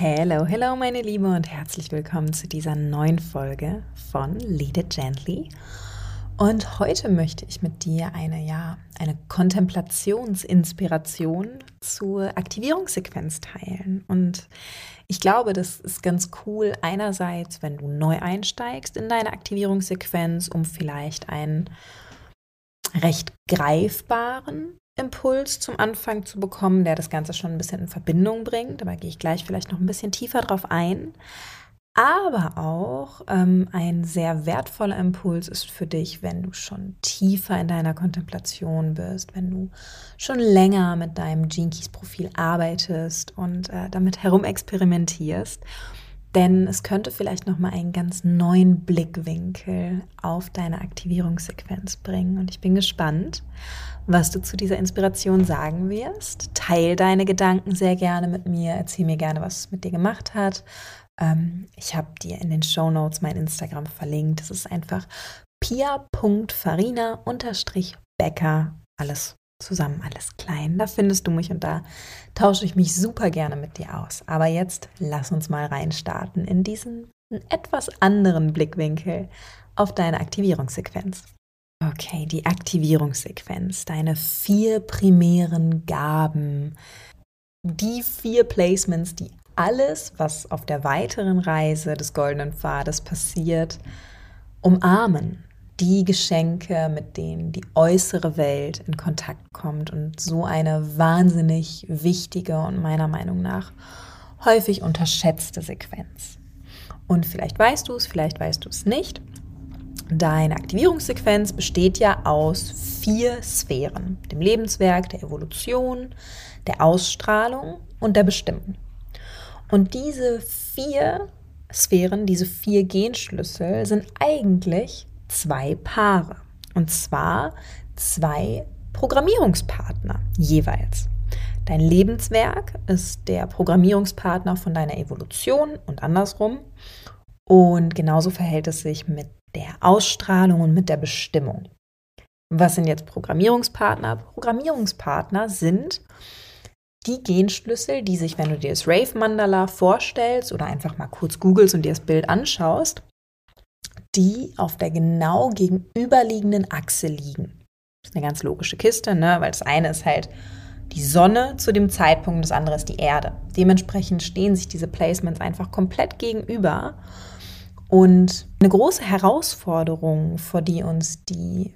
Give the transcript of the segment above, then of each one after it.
Hello, hello meine Liebe und herzlich willkommen zu dieser neuen Folge von Lead It Gently. Und heute möchte ich mit dir eine, ja, eine Kontemplationsinspiration zur Aktivierungssequenz teilen. Und ich glaube, das ist ganz cool einerseits, wenn du neu einsteigst in deine Aktivierungssequenz, um vielleicht einen recht greifbaren Impuls zum Anfang zu bekommen, der das Ganze schon ein bisschen in Verbindung bringt. Da gehe ich gleich vielleicht noch ein bisschen tiefer drauf ein. Aber auch ähm, ein sehr wertvoller Impuls ist für dich, wenn du schon tiefer in deiner Kontemplation bist, wenn du schon länger mit deinem Gene Keys Profil arbeitest und äh, damit herumexperimentierst. Denn es könnte vielleicht noch mal einen ganz neuen Blickwinkel auf deine Aktivierungssequenz bringen. Und ich bin gespannt, was du zu dieser Inspiration sagen wirst. Teil deine Gedanken sehr gerne mit mir. Erzähl mir gerne, was es mit dir gemacht hat. Ähm, ich habe dir in den Show Notes mein Instagram verlinkt. Das ist einfach pia.farina-becker. Alles zusammen, alles klein. Da findest du mich und da tausche ich mich super gerne mit dir aus. Aber jetzt lass uns mal reinstarten in diesen etwas anderen Blickwinkel auf deine Aktivierungssequenz. Okay, die Aktivierungssequenz, deine vier primären Gaben, die vier Placements, die alles, was auf der weiteren Reise des goldenen Pfades passiert, umarmen. Die Geschenke, mit denen die äußere Welt in Kontakt kommt und so eine wahnsinnig wichtige und meiner Meinung nach häufig unterschätzte Sequenz. Und vielleicht weißt du es, vielleicht weißt du es nicht. Deine Aktivierungssequenz besteht ja aus vier Sphären, dem Lebenswerk, der Evolution, der Ausstrahlung und der Bestimmung. Und diese vier Sphären, diese vier Genschlüssel sind eigentlich zwei Paare. Und zwar zwei Programmierungspartner jeweils. Dein Lebenswerk ist der Programmierungspartner von deiner Evolution und andersrum. Und genauso verhält es sich mit der Ausstrahlung und mit der Bestimmung. Was sind jetzt Programmierungspartner? Programmierungspartner sind die Genschlüssel, die sich, wenn du dir das Rave Mandala vorstellst oder einfach mal kurz googelst und dir das Bild anschaust, die auf der genau gegenüberliegenden Achse liegen. Das ist eine ganz logische Kiste, ne? weil das eine ist halt die Sonne zu dem Zeitpunkt, das andere ist die Erde. Dementsprechend stehen sich diese Placements einfach komplett gegenüber und eine große Herausforderung, vor die uns die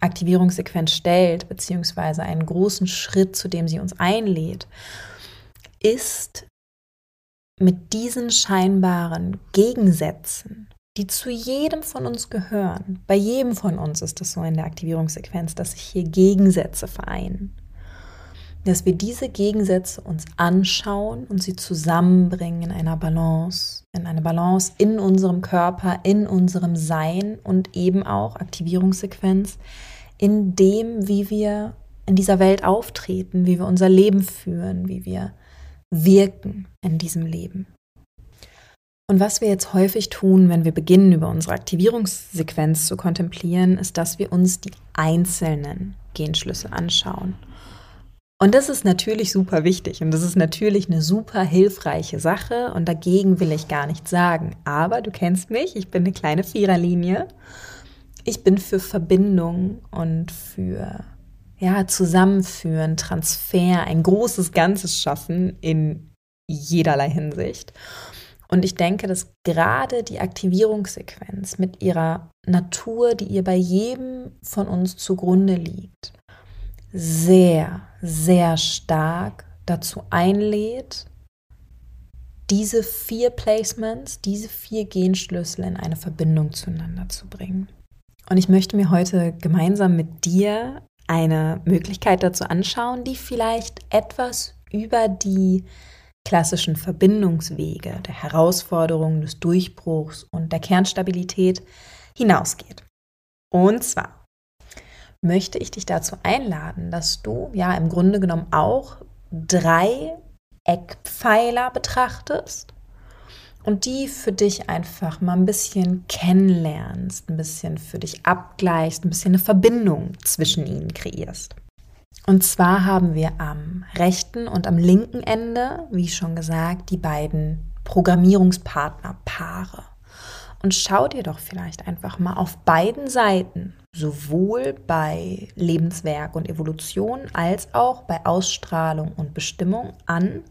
Aktivierungssequenz stellt, beziehungsweise einen großen Schritt, zu dem sie uns einlädt, ist mit diesen scheinbaren Gegensätzen, die zu jedem von uns gehören, bei jedem von uns ist es so in der Aktivierungssequenz, dass sich hier Gegensätze vereinen dass wir diese Gegensätze uns anschauen und sie zusammenbringen in einer Balance, in eine Balance in unserem Körper, in unserem Sein und eben auch Aktivierungssequenz in dem, wie wir in dieser Welt auftreten, wie wir unser Leben führen, wie wir wirken in diesem Leben. Und was wir jetzt häufig tun, wenn wir beginnen, über unsere Aktivierungssequenz zu kontemplieren, ist, dass wir uns die einzelnen Genschlüssel anschauen und das ist natürlich super wichtig und das ist natürlich eine super hilfreiche Sache und dagegen will ich gar nichts sagen. Aber du kennst mich, ich bin eine kleine Viererlinie. Ich bin für Verbindung und für ja, Zusammenführen, Transfer, ein großes Ganzes schaffen in jederlei Hinsicht. Und ich denke, dass gerade die Aktivierungssequenz mit ihrer Natur, die ihr bei jedem von uns zugrunde liegt, sehr, sehr stark dazu einlädt, diese vier Placements, diese vier Genschlüssel in eine Verbindung zueinander zu bringen. Und ich möchte mir heute gemeinsam mit dir eine Möglichkeit dazu anschauen, die vielleicht etwas über die klassischen Verbindungswege, der Herausforderungen, des Durchbruchs und der Kernstabilität hinausgeht. Und zwar möchte ich dich dazu einladen, dass du ja im Grunde genommen auch drei Eckpfeiler betrachtest und die für dich einfach mal ein bisschen kennenlernst, ein bisschen für dich abgleichst, ein bisschen eine Verbindung zwischen ihnen kreierst. Und zwar haben wir am rechten und am linken Ende, wie schon gesagt, die beiden Programmierungspartnerpaare. Und schau dir doch vielleicht einfach mal auf beiden Seiten, sowohl bei Lebenswerk und Evolution als auch bei Ausstrahlung und Bestimmung an,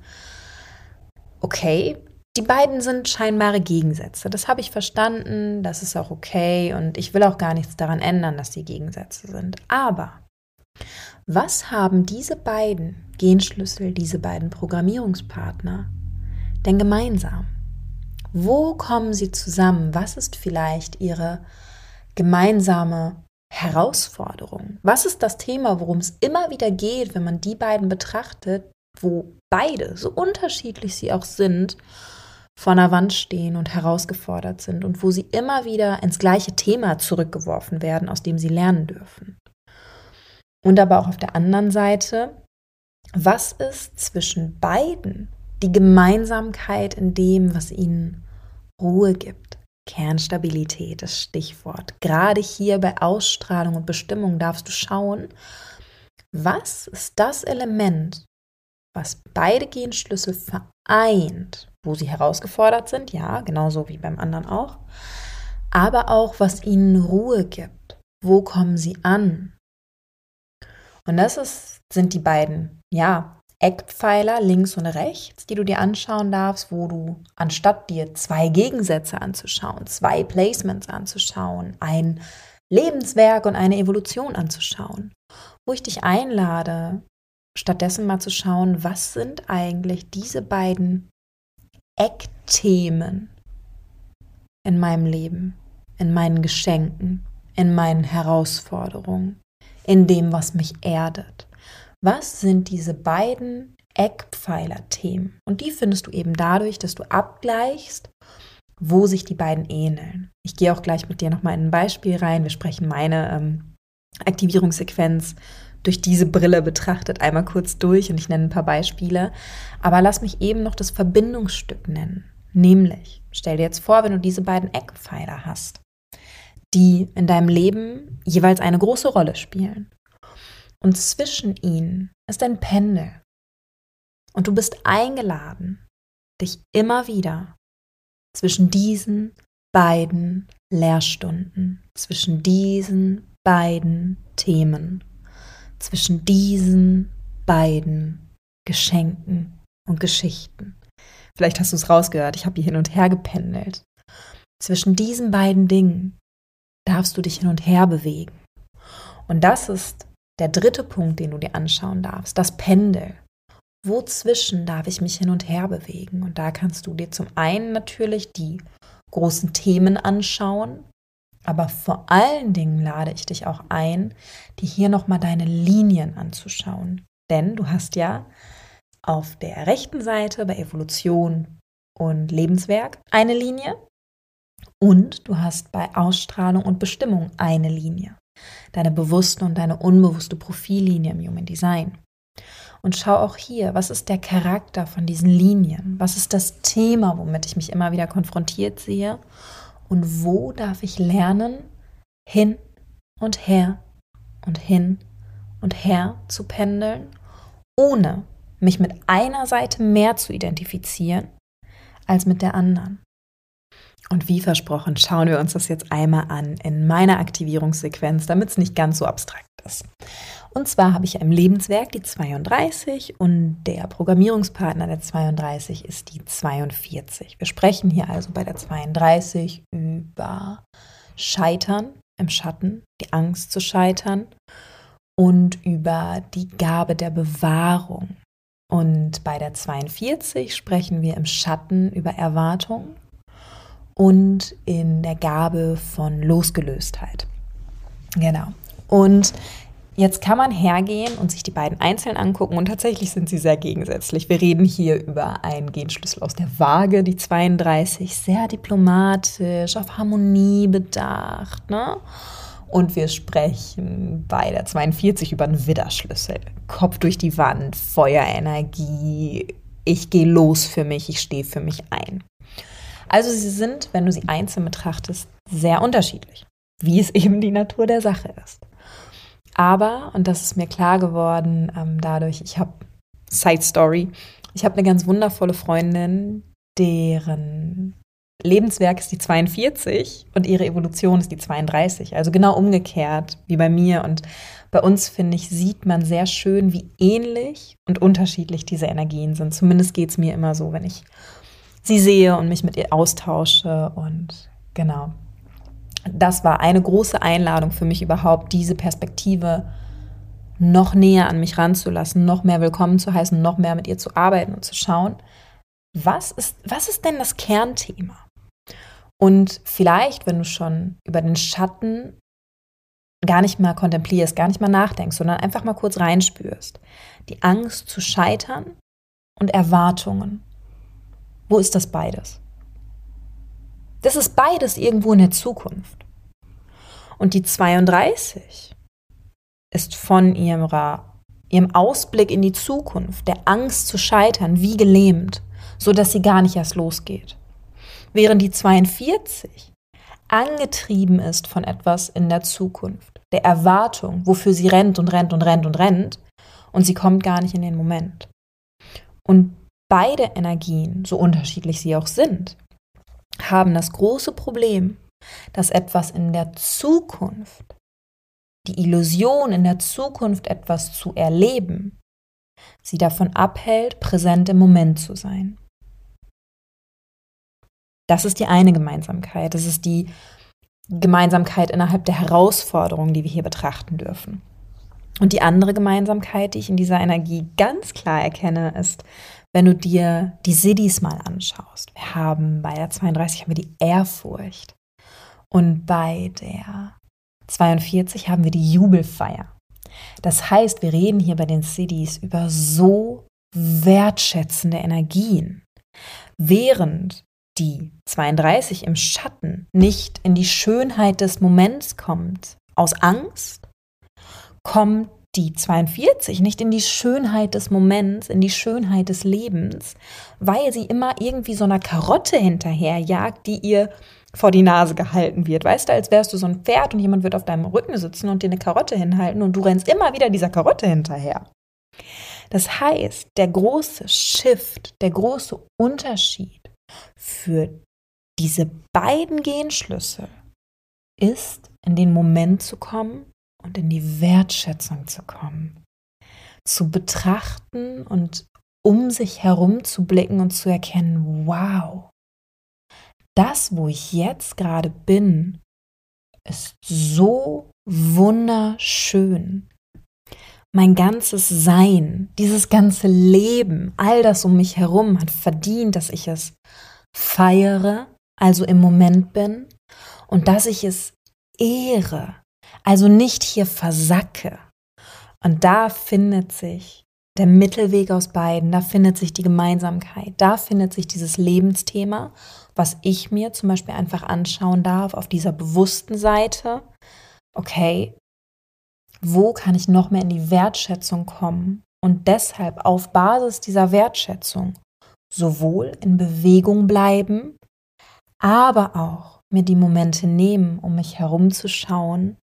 okay, die beiden sind scheinbare Gegensätze. Das habe ich verstanden, das ist auch okay und ich will auch gar nichts daran ändern, dass sie Gegensätze sind. Aber was haben diese beiden Genschlüssel, diese beiden Programmierungspartner denn gemeinsam? Wo kommen sie zusammen? Was ist vielleicht ihre gemeinsame Herausforderung? Was ist das Thema, worum es immer wieder geht, wenn man die beiden betrachtet, wo beide, so unterschiedlich sie auch sind, vor einer Wand stehen und herausgefordert sind und wo sie immer wieder ins gleiche Thema zurückgeworfen werden, aus dem sie lernen dürfen. Und aber auch auf der anderen Seite, was ist zwischen beiden die Gemeinsamkeit in dem, was ihnen Ruhe gibt? Kernstabilität, das Stichwort. Gerade hier bei Ausstrahlung und Bestimmung darfst du schauen, was ist das Element, was beide Genschlüssel vereint, wo sie herausgefordert sind, ja, genauso wie beim anderen auch, aber auch, was ihnen Ruhe gibt. Wo kommen sie an? Und das ist, sind die beiden, ja, Eckpfeiler links und rechts, die du dir anschauen darfst, wo du anstatt dir zwei Gegensätze anzuschauen, zwei Placements anzuschauen, ein Lebenswerk und eine Evolution anzuschauen, wo ich dich einlade, stattdessen mal zu schauen, was sind eigentlich diese beiden Eckthemen in meinem Leben, in meinen Geschenken, in meinen Herausforderungen, in dem, was mich erdet. Was sind diese beiden Eckpfeiler-Themen? Und die findest du eben dadurch, dass du abgleichst, wo sich die beiden ähneln. Ich gehe auch gleich mit dir nochmal in ein Beispiel rein. Wir sprechen meine ähm, Aktivierungssequenz durch diese Brille betrachtet einmal kurz durch und ich nenne ein paar Beispiele. Aber lass mich eben noch das Verbindungsstück nennen. Nämlich, stell dir jetzt vor, wenn du diese beiden Eckpfeiler hast, die in deinem Leben jeweils eine große Rolle spielen. Und zwischen ihnen ist ein Pendel. Und du bist eingeladen, dich immer wieder zwischen diesen beiden Lehrstunden, zwischen diesen beiden Themen zwischen diesen beiden Geschenken und Geschichten. Vielleicht hast du es rausgehört, ich habe hier hin und her gependelt. Zwischen diesen beiden Dingen darfst du dich hin und her bewegen. Und das ist der dritte Punkt, den du dir anschauen darfst, das Pendel. Wozwischen darf ich mich hin und her bewegen? Und da kannst du dir zum einen natürlich die großen Themen anschauen, aber vor allen Dingen lade ich dich auch ein, dir hier nochmal deine Linien anzuschauen. Denn du hast ja auf der rechten Seite bei Evolution und Lebenswerk eine Linie und du hast bei Ausstrahlung und Bestimmung eine Linie. Deine bewusste und deine unbewusste Profillinie im Human Design. Und schau auch hier, was ist der Charakter von diesen Linien? Was ist das Thema, womit ich mich immer wieder konfrontiert sehe? Und wo darf ich lernen, hin und her und hin und her zu pendeln, ohne mich mit einer Seite mehr zu identifizieren als mit der anderen. Und wie versprochen, schauen wir uns das jetzt einmal an in meiner Aktivierungssequenz, damit es nicht ganz so abstrakt ist. Und zwar habe ich im Lebenswerk die 32 und der Programmierungspartner der 32 ist die 42. Wir sprechen hier also bei der 32 über Scheitern im Schatten, die Angst zu scheitern und über die Gabe der Bewahrung. Und bei der 42 sprechen wir im Schatten über Erwartung und in der Gabe von Losgelöstheit. Genau. Und Jetzt kann man hergehen und sich die beiden einzeln angucken und tatsächlich sind sie sehr gegensätzlich. Wir reden hier über einen Genschlüssel aus der Waage, die 32, sehr diplomatisch, auf Harmonie bedacht. Ne? Und wir sprechen bei der 42 über einen Widderschlüssel. Kopf durch die Wand, Feuerenergie, ich gehe los für mich, ich stehe für mich ein. Also sie sind, wenn du sie einzeln betrachtest, sehr unterschiedlich, wie es eben die Natur der Sache ist. Aber, und das ist mir klar geworden, ähm, dadurch, ich habe Side Story, ich habe eine ganz wundervolle Freundin, deren Lebenswerk ist die 42 und ihre Evolution ist die 32. Also genau umgekehrt wie bei mir. Und bei uns, finde ich, sieht man sehr schön, wie ähnlich und unterschiedlich diese Energien sind. Zumindest geht es mir immer so, wenn ich sie sehe und mich mit ihr austausche. Und genau das war eine große Einladung für mich überhaupt, diese Perspektive noch näher an mich ranzulassen, noch mehr willkommen zu heißen, noch mehr mit ihr zu arbeiten und zu schauen, was ist, was ist denn das Kernthema? Und vielleicht, wenn du schon über den Schatten gar nicht mal kontemplierst, gar nicht mal nachdenkst, sondern einfach mal kurz reinspürst, die Angst zu scheitern und Erwartungen. Wo ist das beides? Das ist beides irgendwo in der Zukunft. Und die 32 ist von ihrer, ihrem Ausblick in die Zukunft, der Angst zu scheitern, wie gelähmt, so dass sie gar nicht erst losgeht. Während die 42 angetrieben ist von etwas in der Zukunft, der Erwartung, wofür sie rennt und rennt und rennt und rennt, und sie kommt gar nicht in den Moment. Und beide Energien, so unterschiedlich sie auch sind, haben das große Problem, dass etwas in der Zukunft, die Illusion in der Zukunft etwas zu erleben, sie davon abhält, präsent im Moment zu sein. Das ist die eine Gemeinsamkeit. Das ist die Gemeinsamkeit innerhalb der Herausforderungen, die wir hier betrachten dürfen. Und die andere Gemeinsamkeit, die ich in dieser Energie ganz klar erkenne, ist, wenn du dir die Siddhis mal anschaust. Wir haben bei der 32 haben wir die Ehrfurcht und bei der 42 haben wir die Jubelfeier. Das heißt, wir reden hier bei den Siddhis über so wertschätzende Energien, während die 32 im Schatten nicht in die Schönheit des Moments kommt, aus Angst, kommt die 42 nicht in die Schönheit des Moments, in die Schönheit des Lebens, weil sie immer irgendwie so einer Karotte hinterherjagt, die ihr vor die Nase gehalten wird. Weißt du, als wärst du so ein Pferd und jemand wird auf deinem Rücken sitzen und dir eine Karotte hinhalten und du rennst immer wieder dieser Karotte hinterher. Das heißt, der große Shift, der große Unterschied für diese beiden Genschlüssel ist, in den Moment zu kommen, und in die Wertschätzung zu kommen, zu betrachten und um sich herum zu blicken und zu erkennen, wow, das, wo ich jetzt gerade bin, ist so wunderschön. Mein ganzes Sein, dieses ganze Leben, all das um mich herum hat verdient, dass ich es feiere, also im Moment bin, und dass ich es ehre, also nicht hier versacke. Und da findet sich der Mittelweg aus beiden, da findet sich die Gemeinsamkeit, da findet sich dieses Lebensthema, was ich mir zum Beispiel einfach anschauen darf auf dieser bewussten Seite. Okay, wo kann ich noch mehr in die Wertschätzung kommen und deshalb auf Basis dieser Wertschätzung sowohl in Bewegung bleiben, aber auch mir die Momente nehmen, um mich herumzuschauen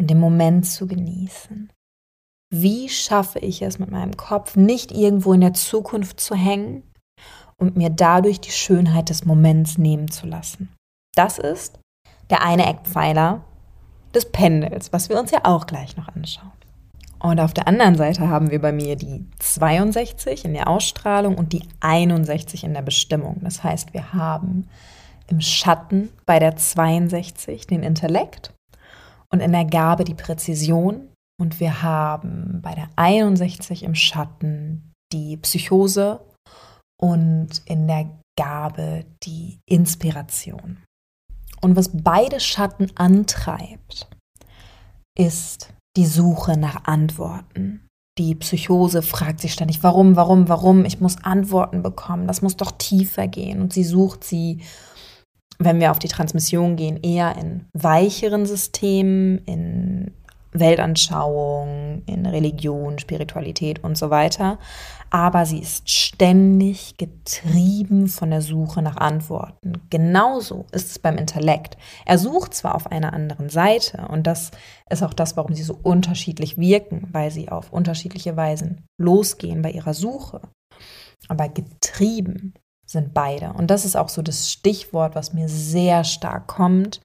und den Moment zu genießen. Wie schaffe ich es mit meinem Kopf, nicht irgendwo in der Zukunft zu hängen und mir dadurch die Schönheit des Moments nehmen zu lassen? Das ist der eine Eckpfeiler des Pendels, was wir uns ja auch gleich noch anschauen. Und auf der anderen Seite haben wir bei mir die 62 in der Ausstrahlung und die 61 in der Bestimmung. Das heißt, wir haben im Schatten bei der 62 den Intellekt und in der Gabe die Präzision. Und wir haben bei der 61 im Schatten die Psychose und in der Gabe die Inspiration. Und was beide Schatten antreibt, ist die Suche nach Antworten. Die Psychose fragt sich ständig, warum, warum, warum? Ich muss Antworten bekommen. Das muss doch tiefer gehen. Und sie sucht sie, wenn wir auf die Transmission gehen, eher in weicheren Systemen, in Weltanschauung, in Religion, Spiritualität und so weiter. Aber sie ist ständig getrieben von der Suche nach Antworten. Genauso ist es beim Intellekt. Er sucht zwar auf einer anderen Seite und das ist auch das, warum sie so unterschiedlich wirken, weil sie auf unterschiedliche Weisen losgehen bei ihrer Suche. Aber getrieben sind beide. Und das ist auch so das Stichwort, was mir sehr stark kommt.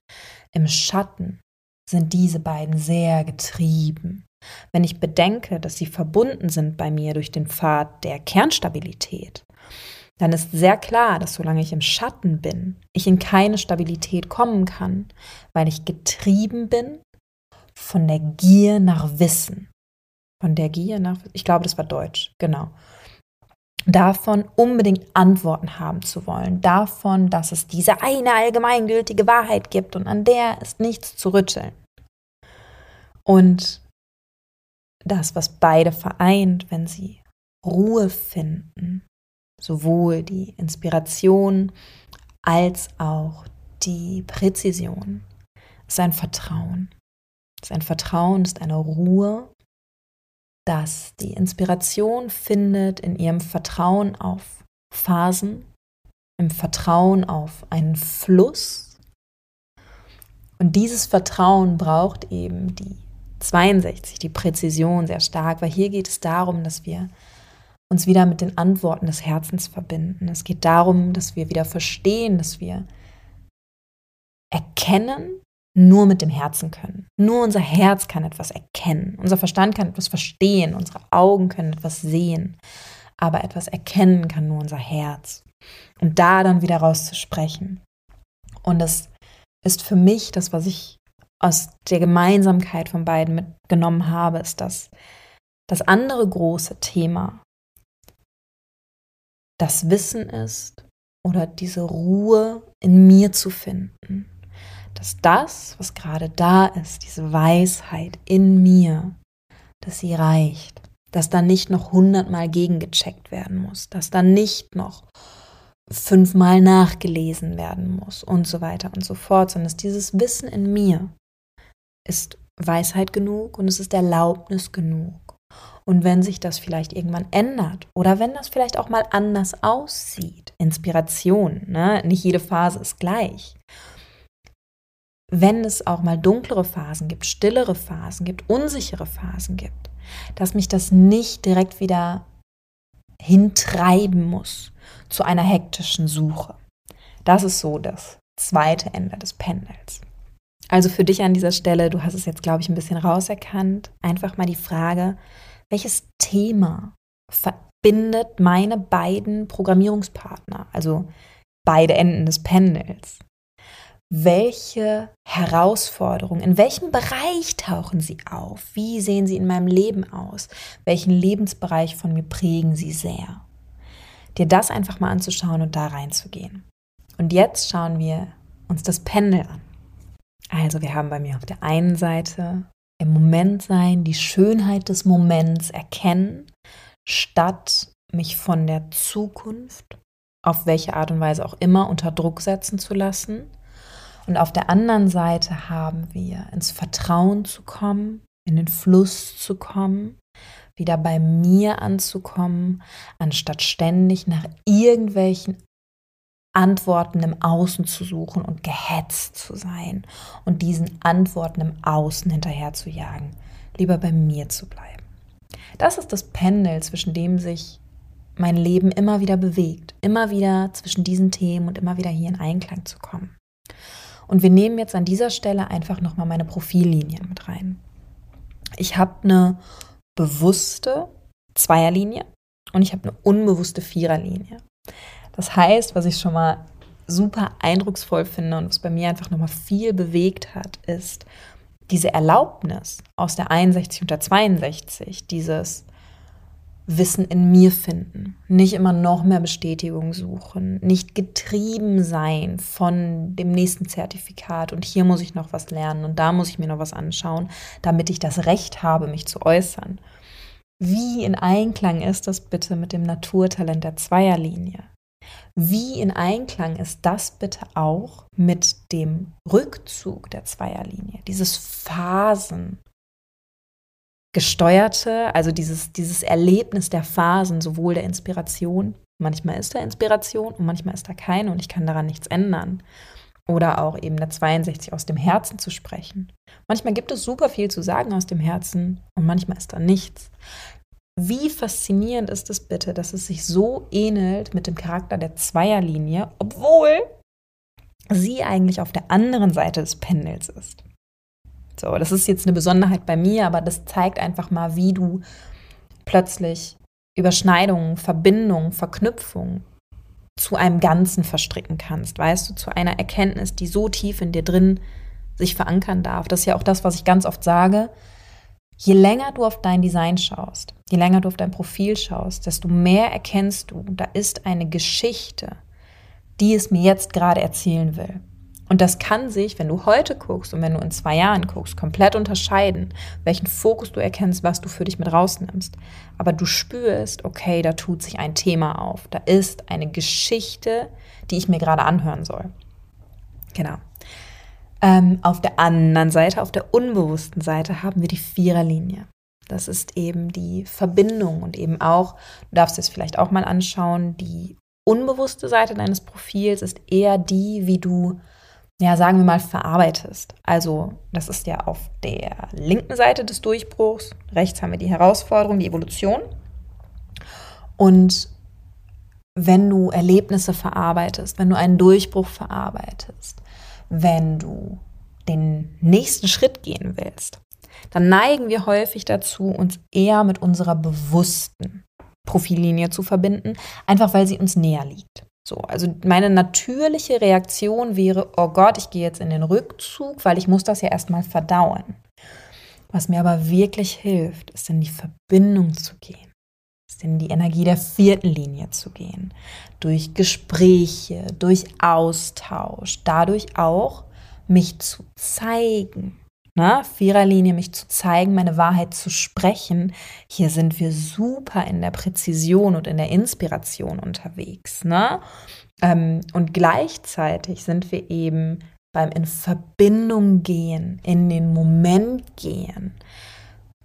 Im Schatten sind diese beiden sehr getrieben. Wenn ich bedenke, dass sie verbunden sind bei mir durch den Pfad der Kernstabilität, dann ist sehr klar, dass solange ich im Schatten bin, ich in keine Stabilität kommen kann, weil ich getrieben bin von der Gier nach Wissen. Von der Gier nach, ich glaube, das war Deutsch, genau. Davon unbedingt Antworten haben zu wollen, davon, dass es diese eine allgemeingültige Wahrheit gibt und an der ist nichts zu rütteln. Und das, was beide vereint, wenn sie Ruhe finden, sowohl die Inspiration als auch die Präzision, ist ein Vertrauen. ist ein Vertrauen, ist eine Ruhe, dass die Inspiration findet in ihrem Vertrauen auf Phasen, im Vertrauen auf einen Fluss. Und dieses Vertrauen braucht eben die 62, die Präzision sehr stark, weil hier geht es darum, dass wir uns wieder mit den Antworten des Herzens verbinden. Es geht darum, dass wir wieder verstehen, dass wir erkennen, nur mit dem Herzen können. Nur unser Herz kann etwas erkennen. Unser Verstand kann etwas verstehen. Unsere Augen können etwas sehen. Aber etwas erkennen kann nur unser Herz. Und da dann wieder rauszusprechen. Und das ist für mich das, was ich aus der Gemeinsamkeit von beiden mitgenommen habe, ist, dass das andere große Thema das Wissen ist oder diese Ruhe in mir zu finden. Dass das, was gerade da ist, diese Weisheit in mir, dass sie reicht. Dass da nicht noch hundertmal gegengecheckt werden muss. Dass da nicht noch fünfmal nachgelesen werden muss und so weiter und so fort, sondern dass dieses Wissen in mir ist Weisheit genug und es ist Erlaubnis genug. Und wenn sich das vielleicht irgendwann ändert oder wenn das vielleicht auch mal anders aussieht, Inspiration, ne? nicht jede Phase ist gleich. Wenn es auch mal dunklere Phasen gibt, stillere Phasen gibt, unsichere Phasen gibt, dass mich das nicht direkt wieder hintreiben muss zu einer hektischen Suche. Das ist so das zweite Ende des Pendels. Also für dich an dieser Stelle, du hast es jetzt, glaube ich, ein bisschen rauserkannt, einfach mal die Frage, welches Thema verbindet meine beiden Programmierungspartner, also beide Enden des Pendels? Welche Herausforderungen, in welchem Bereich tauchen sie auf? Wie sehen sie in meinem Leben aus? Welchen Lebensbereich von mir prägen sie sehr? Dir das einfach mal anzuschauen und da reinzugehen. Und jetzt schauen wir uns das Pendel an. Also wir haben bei mir auf der einen Seite im Moment sein, die Schönheit des Moments erkennen, statt mich von der Zukunft, auf welche Art und Weise auch immer, unter Druck setzen zu lassen. Und auf der anderen Seite haben wir ins Vertrauen zu kommen, in den Fluss zu kommen, wieder bei mir anzukommen, anstatt ständig nach irgendwelchen Antworten im Außen zu suchen und gehetzt zu sein und diesen Antworten im Außen hinterher zu jagen, lieber bei mir zu bleiben. Das ist das Pendel, zwischen dem sich mein Leben immer wieder bewegt, immer wieder zwischen diesen Themen und immer wieder hier in Einklang zu kommen. Und wir nehmen jetzt an dieser Stelle einfach nochmal meine Profillinien mit rein. Ich habe eine bewusste Zweierlinie und ich habe eine unbewusste Viererlinie. Das heißt, was ich schon mal super eindrucksvoll finde und was bei mir einfach nochmal viel bewegt hat, ist diese Erlaubnis aus der 61 und der 62, dieses Wissen in mir finden, nicht immer noch mehr Bestätigung suchen, nicht getrieben sein von dem nächsten Zertifikat und hier muss ich noch was lernen und da muss ich mir noch was anschauen, damit ich das Recht habe, mich zu äußern. Wie in Einklang ist das bitte mit dem Naturtalent der Zweierlinie? Wie in Einklang ist das bitte auch mit dem Rückzug der Zweierlinie, dieses Phasen, gesteuerte, also dieses, dieses Erlebnis der Phasen, sowohl der Inspiration, manchmal ist da Inspiration und manchmal ist da keine und ich kann daran nichts ändern. Oder auch eben der 62 aus dem Herzen zu sprechen. Manchmal gibt es super viel zu sagen aus dem Herzen und manchmal ist da nichts. Wie faszinierend ist es bitte, dass es sich so ähnelt mit dem Charakter der Zweierlinie, obwohl sie eigentlich auf der anderen Seite des Pendels ist. So, das ist jetzt eine Besonderheit bei mir, aber das zeigt einfach mal, wie du plötzlich Überschneidungen, Verbindungen, Verknüpfungen zu einem Ganzen verstricken kannst, weißt du, zu einer Erkenntnis, die so tief in dir drin sich verankern darf. Das ist ja auch das, was ich ganz oft sage. Je länger du auf dein Design schaust, je länger du auf dein Profil schaust, desto mehr erkennst du, da ist eine Geschichte, die es mir jetzt gerade erzählen will. Und das kann sich, wenn du heute guckst und wenn du in zwei Jahren guckst, komplett unterscheiden, welchen Fokus du erkennst, was du für dich mit rausnimmst. Aber du spürst, okay, da tut sich ein Thema auf. Da ist eine Geschichte, die ich mir gerade anhören soll. Genau. Ähm, auf der anderen Seite, auf der unbewussten Seite, haben wir die Viererlinie. Das ist eben die Verbindung und eben auch, du darfst es vielleicht auch mal anschauen, die unbewusste Seite deines Profils ist eher die, wie du ja, sagen wir mal, verarbeitest. Also das ist ja auf der linken Seite des Durchbruchs. Rechts haben wir die Herausforderung, die Evolution. Und wenn du Erlebnisse verarbeitest, wenn du einen Durchbruch verarbeitest, wenn du den nächsten Schritt gehen willst, dann neigen wir häufig dazu, uns eher mit unserer bewussten Profillinie zu verbinden, einfach weil sie uns näher liegt. So, also meine natürliche Reaktion wäre, oh Gott, ich gehe jetzt in den Rückzug, weil ich muss das ja erstmal verdauen. Was mir aber wirklich hilft, ist in die Verbindung zu gehen, ist in die Energie der vierten Linie zu gehen, durch Gespräche, durch Austausch, dadurch auch mich zu zeigen, ne, Viererlinie mich zu zeigen, meine Wahrheit zu sprechen. Hier sind wir super in der Präzision und in der Inspiration unterwegs. Ne? Ähm, und gleichzeitig sind wir eben beim in Verbindung gehen, in den Moment gehen,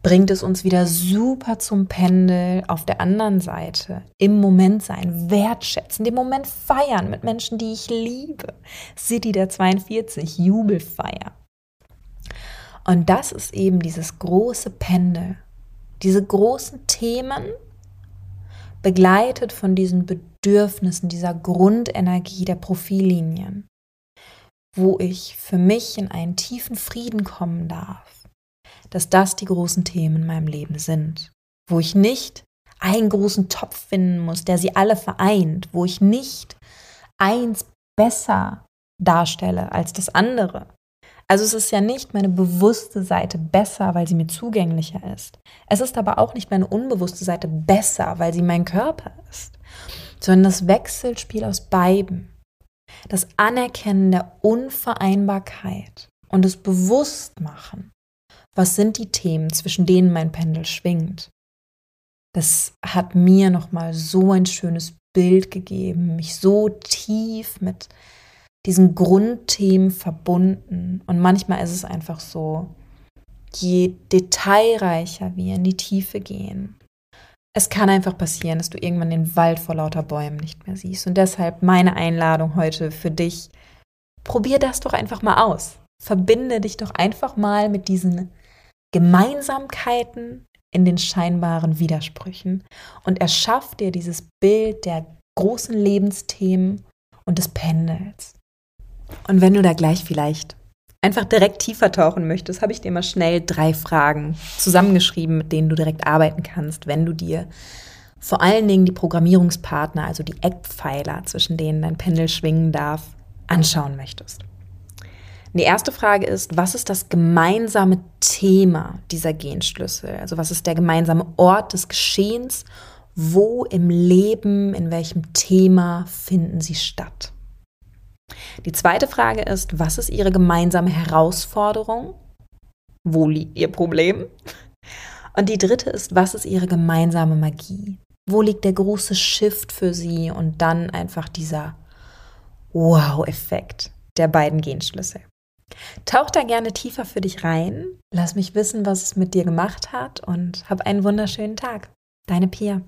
bringt es uns wieder super zum Pendel auf der anderen Seite. Im Moment sein, wertschätzen, den Moment feiern mit Menschen, die ich liebe. City der 42, Jubelfeier. Und das ist eben dieses große Pendel, diese großen Themen, begleitet von diesen Bedürfnissen, dieser Grundenergie der Profillinien, wo ich für mich in einen tiefen Frieden kommen darf, dass das die großen Themen in meinem Leben sind, wo ich nicht einen großen Topf finden muss, der sie alle vereint, wo ich nicht eins besser darstelle als das andere, also es ist ja nicht meine bewusste Seite besser, weil sie mir zugänglicher ist. Es ist aber auch nicht meine unbewusste Seite besser, weil sie mein Körper ist, sondern das Wechselspiel aus beiden. Das Anerkennen der Unvereinbarkeit und das Bewusstmachen. Was sind die Themen, zwischen denen mein Pendel schwingt? Das hat mir nochmal so ein schönes Bild gegeben, mich so tief mit diesen Grundthemen verbunden. Und manchmal ist es einfach so, je detailreicher wir in die Tiefe gehen, es kann einfach passieren, dass du irgendwann den Wald vor lauter Bäumen nicht mehr siehst. Und deshalb meine Einladung heute für dich, probier das doch einfach mal aus. Verbinde dich doch einfach mal mit diesen Gemeinsamkeiten in den scheinbaren Widersprüchen und erschaff dir dieses Bild der großen Lebensthemen und des Pendels. Und wenn du da gleich vielleicht einfach direkt tiefer tauchen möchtest, habe ich dir mal schnell drei Fragen zusammengeschrieben, mit denen du direkt arbeiten kannst, wenn du dir vor allen Dingen die Programmierungspartner, also die Eckpfeiler, zwischen denen dein Pendel schwingen darf, anschauen möchtest. Die erste Frage ist, was ist das gemeinsame Thema dieser Genschlüssel? Also was ist der gemeinsame Ort des Geschehens? Wo im Leben, in welchem Thema finden sie statt? Die zweite Frage ist, was ist ihre gemeinsame Herausforderung? Wo liegt ihr Problem? Und die dritte ist, was ist ihre gemeinsame Magie? Wo liegt der große Shift für sie und dann einfach dieser Wow-Effekt der beiden Genschlüssel? Tauch da gerne tiefer für dich rein. Lass mich wissen, was es mit dir gemacht hat und hab einen wunderschönen Tag. Deine Pia.